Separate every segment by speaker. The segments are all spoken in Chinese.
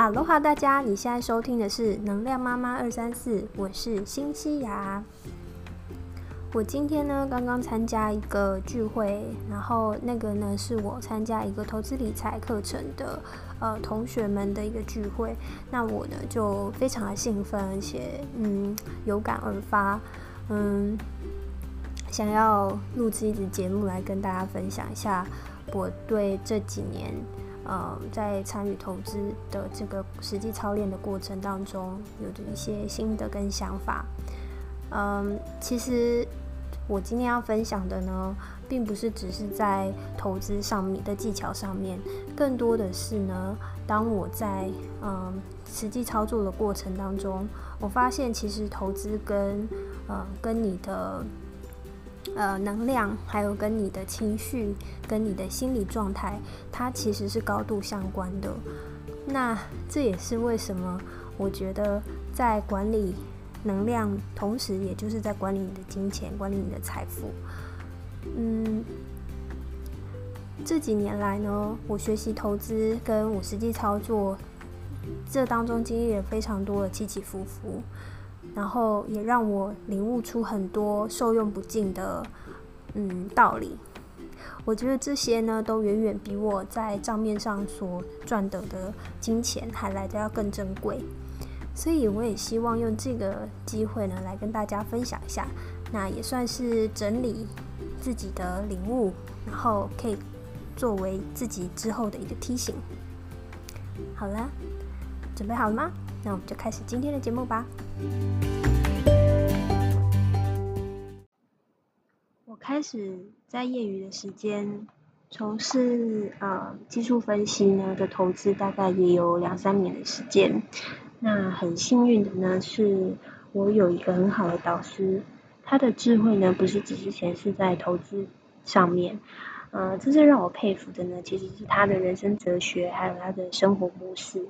Speaker 1: 哈喽哈，大家，你现在收听的是能量妈妈二三四，我是新西亚。我今天呢刚刚参加一个聚会，然后那个呢是我参加一个投资理财课程的呃同学们的一个聚会，那我呢就非常的兴奋，而且嗯有感而发，嗯想要录制一支节目来跟大家分享一下我对这几年。呃，在参与投资的这个实际操练的过程当中，有的一些心得跟想法。嗯，其实我今天要分享的呢，并不是只是在投资上面的技巧上面，更多的是呢，当我在嗯实际操作的过程当中，我发现其实投资跟呃跟你的。呃，能量还有跟你的情绪、跟你的心理状态，它其实是高度相关的。那这也是为什么我觉得在管理能量，同时也就是在管理你的金钱、管理你的财富。嗯，这几年来呢，我学习投资跟我实际操作，这当中经历了非常多的起起伏伏。然后也让我领悟出很多受用不尽的嗯道理。我觉得这些呢，都远远比我在账面上所赚得的金钱还来的要更珍贵。所以我也希望用这个机会呢，来跟大家分享一下，那也算是整理自己的领悟，然后可以作为自己之后的一个提醒。好了，准备好了吗？那我们就开始今天的节目吧。我开始在业余的时间从事呃技术分析呢的投资，大概也有两三年的时间。那很幸运的呢，是我有一个很好的导师，他的智慧呢不是只是显示在投资上面，呃，真正让我佩服的呢，其实是他的人生哲学，还有他的生活模式。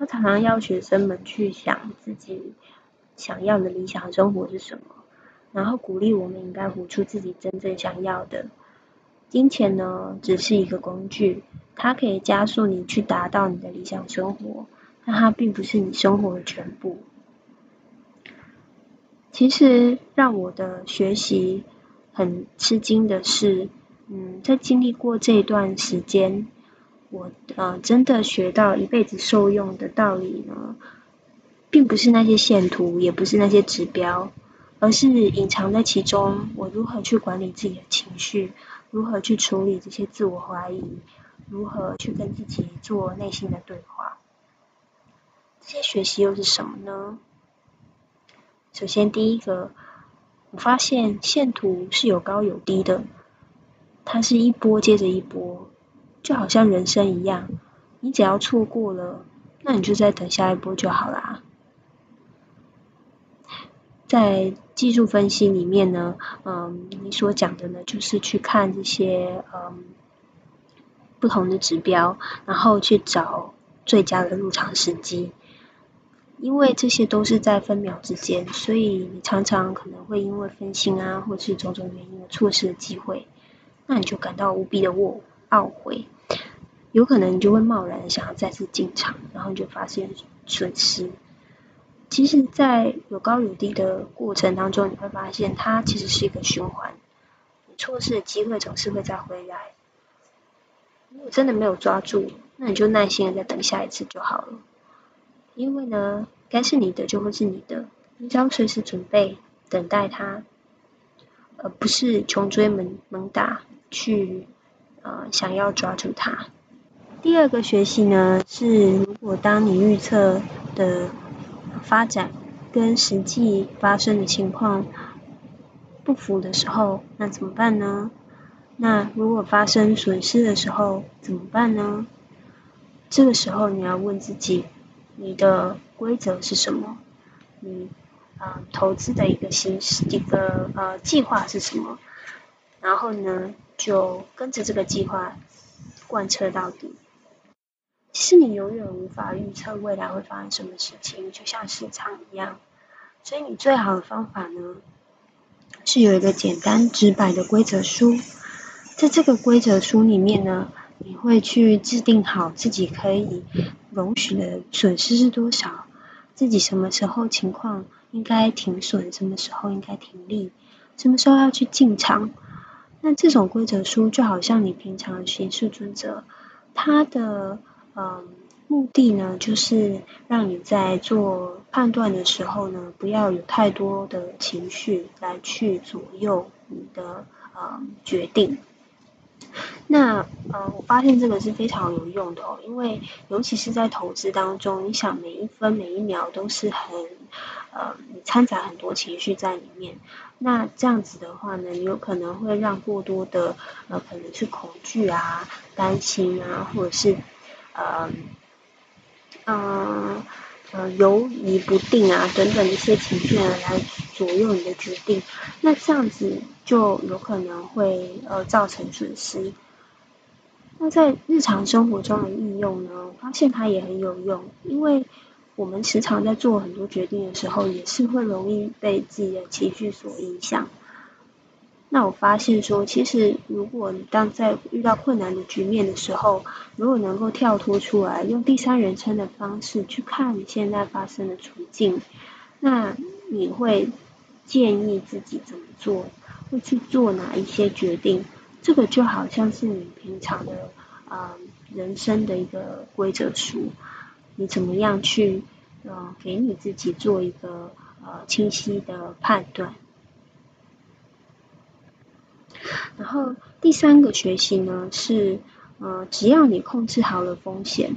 Speaker 1: 他常常要学生们去想自己想要的理想生活是什么，然后鼓励我们应该活出自己真正想要的。金钱呢，只是一个工具，它可以加速你去达到你的理想生活，但它并不是你生活的全部。其实让我的学习很吃惊的是，嗯，在经历过这一段时间。我呃真的学到一辈子受用的道理呢，并不是那些线图，也不是那些指标，而是隐藏在其中。我如何去管理自己的情绪，如何去处理这些自我怀疑，如何去跟自己做内心的对话。这些学习又是什么呢？首先第一个，我发现线图是有高有低的，它是一波接着一波。就好像人生一样，你只要错过了，那你就再等下一波就好啦。在技术分析里面呢，嗯，你所讲的呢，就是去看这些嗯不同的指标，然后去找最佳的入场时机。因为这些都是在分秒之间，所以你常常可能会因为分心啊，或是种种原因而错失了机会，那你就感到无比的卧。懊悔，有可能你就会贸然想要再次进场，然后你就发现损失。其实，在有高有低的过程当中，你会发现它其实是一个循环。你错失的机会总是会再回来。如果真的没有抓住，那你就耐心的再等下一次就好了。因为呢，该是你的就会是你的，你只要随时准备等待它，而不是穷追猛猛打去。呃，想要抓住它。第二个学习呢，是如果当你预测的发展跟实际发生的情况不符的时候，那怎么办呢？那如果发生损失的时候怎么办呢？这个时候你要问自己，你的规则是什么？你啊，投资的一个形式，一个呃计划是什么？然后呢？就跟着这个计划贯彻到底。其实你永远无法预测未来会发生什么事情，就像市场一样。所以你最好的方法呢，是有一个简单直白的规则书。在这个规则书里面呢，你会去制定好自己可以容许的损失是多少，自己什么时候情况应该停损，什么时候应该停利，什么时候要去进场。那这种规则书就好像你平常行事准则，它的嗯目的呢，就是让你在做判断的时候呢，不要有太多的情绪来去左右你的呃决定。那呃，我发现这个是非常有用的哦，因为尤其是在投资当中，你想每一分每一秒都是很呃，你掺杂很多情绪在里面。那这样子的话呢，你有可能会让过多的呃，可能是恐惧啊、担心啊，或者是呃，嗯。呃犹疑不定啊，等等一些情绪呢，来左右你的决定，那这样子就有可能会呃造成损失。那在日常生活中的应用呢，我发现它也很有用，因为我们时常在做很多决定的时候，也是会容易被自己的情绪所影响。那我发现说，其实如果你当在遇到困难的局面的时候，如果能够跳脱出来，用第三人称的方式去看你现在发生的处境，那你会建议自己怎么做，会去做哪一些决定？这个就好像是你平常的啊人生的一个规则书，你怎么样去呃给你自己做一个呃清晰的判断？然后第三个学习呢是，呃，只要你控制好了风险，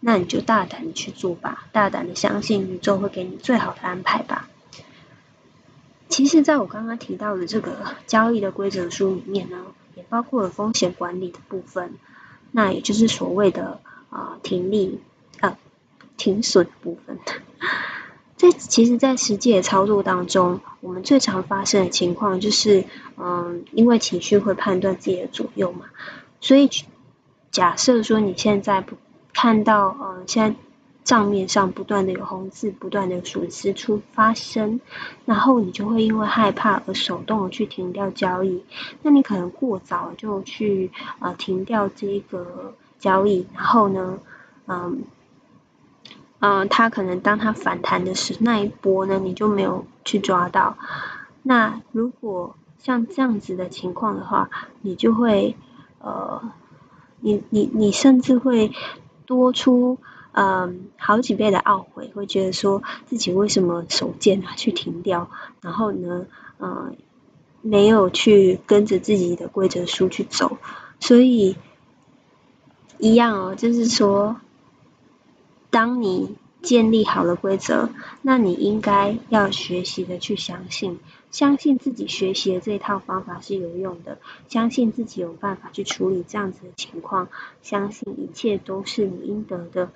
Speaker 1: 那你就大胆的去做吧，大胆的相信宇宙会给你最好的安排吧。其实，在我刚刚提到的这个交易的规则书里面呢，也包括了风险管理的部分，那也就是所谓的啊停利啊停损部分。在其实，在实际的操作当中，我们最常发生的情况就是，嗯，因为情绪会判断自己的左右嘛，所以假设说你现在不看到，嗯，现在账面上不断的有红字，不断的损失出发生，然后你就会因为害怕而手动的去停掉交易，那你可能过早就去啊停掉这个交易，然后呢，嗯。嗯，它可能当它反弹的时那一波呢，你就没有去抓到。那如果像这样子的情况的话，你就会呃，你你你甚至会多出嗯好几倍的懊悔，会觉得说自己为什么手贱啊去停掉，然后呢嗯没有去跟着自己的规则书去走，所以一样哦，就是说。当你建立好了规则，那你应该要学习的去相信，相信自己学习的这套方法是有用的，相信自己有办法去处理这样子的情况，相信一切都是你应得的，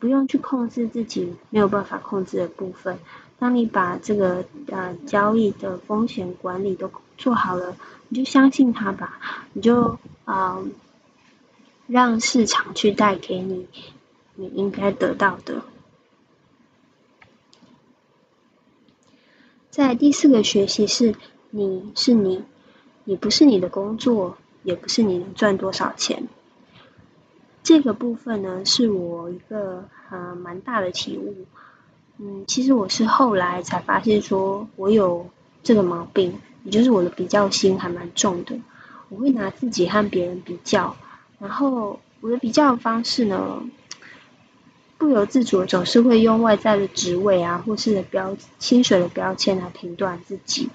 Speaker 1: 不用去控制自己没有办法控制的部分。当你把这个呃交易的风险管理都做好了，你就相信它吧，你就啊让市场去带给你。你应该得到的。在第四个学习是，你是你，你不是你的工作，也不是你能赚多少钱。这个部分呢，是我一个呃蛮大的体悟。嗯，其实我是后来才发现，说我有这个毛病，也就是我的比较心还蛮重的。我会拿自己和别人比较，然后我的比较方式呢。不由自主总是会用外在的职位啊，或是的标薪水的标签来评断自己，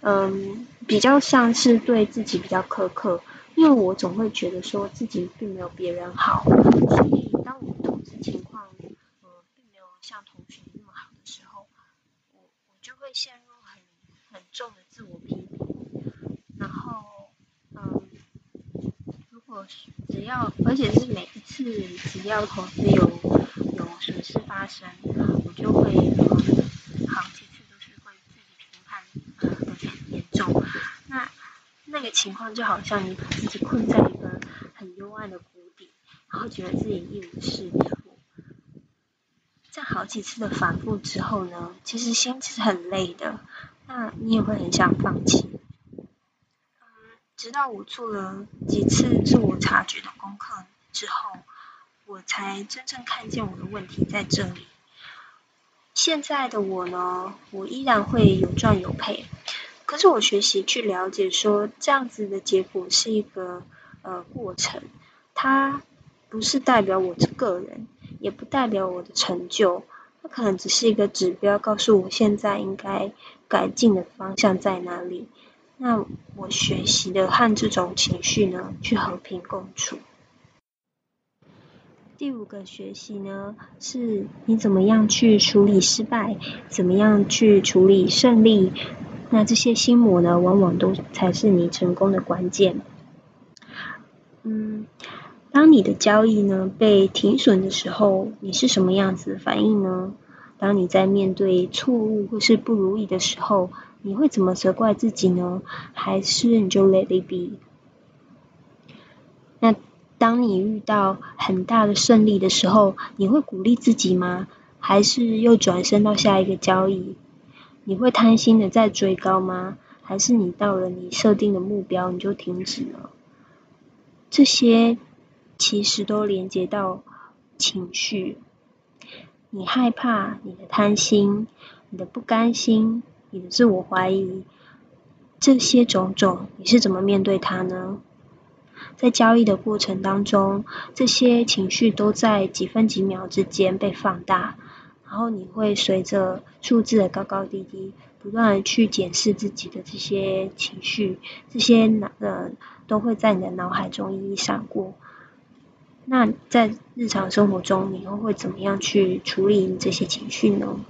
Speaker 1: 嗯，比较像是对自己比较苛刻，因为我总会觉得说自己并没有别人好，所以当我投资情况，呃，并没有像同学那么好的时候，我我就会陷入很很重的自我批评，然后，嗯，如果只要，而且是每一次只要投资有有。损失发生，我就会好几次都是会自己评判呃很严重。那那个情况就好像你把自己困在一个很幽暗的谷底，然后觉得自己一无是处。在好几次的反复之后呢，其实心是很累的，那你也会很想放弃。到我做了几次自我察觉的功课之后。我才真正看见我的问题在这里。现在的我呢，我依然会有赚有赔，可是我学习去了解，说这样子的结果是一个呃过程，它不是代表我的个人，也不代表我的成就，它可能只是一个指标，告诉我现在应该改进的方向在哪里。那我学习的和这种情绪呢，去和平共处。第五个学习呢，是你怎么样去处理失败，怎么样去处理胜利。那这些心魔呢，往往都才是你成功的关键。嗯，当你的交易呢被停损的时候，你是什么样子的反应呢？当你在面对错误或是不如意的时候，你会怎么责怪自己呢？还是你就 let it be？那？当你遇到很大的胜利的时候，你会鼓励自己吗？还是又转身到下一个交易？你会贪心的再追高吗？还是你到了你设定的目标你就停止了？这些其实都连接到情绪。你害怕，你的贪心，你的不甘心，你的自我怀疑，这些种种，你是怎么面对它呢？在交易的过程当中，这些情绪都在几分几秒之间被放大，然后你会随着数字的高高低低，不断的去检视自己的这些情绪，这些脑呃都会在你的脑海中一一闪过。那在日常生活中，你又会怎么样去处理这些情绪呢？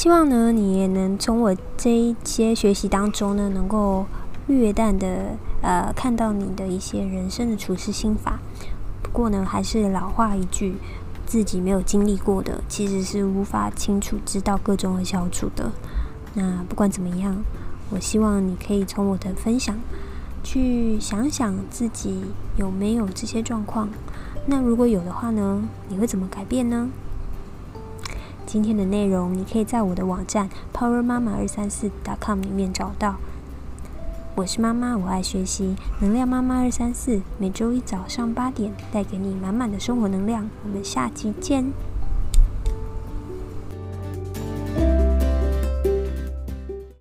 Speaker 1: 希望呢，你也能从我这一些学习当中呢，能够略淡的呃看到你的一些人生的处事心法。不过呢，还是老话一句，自己没有经历过的，其实是无法清楚知道各种的小处的。那不管怎么样，我希望你可以从我的分享去想想自己有没有这些状况。那如果有的话呢，你会怎么改变呢？今天的内容，你可以在我的网站 power 妈妈二三四 .com 里面找到。我是妈妈，我爱学习，能量妈妈二三四，每周一早上八点，带给你满满的生活能量。我们下期见。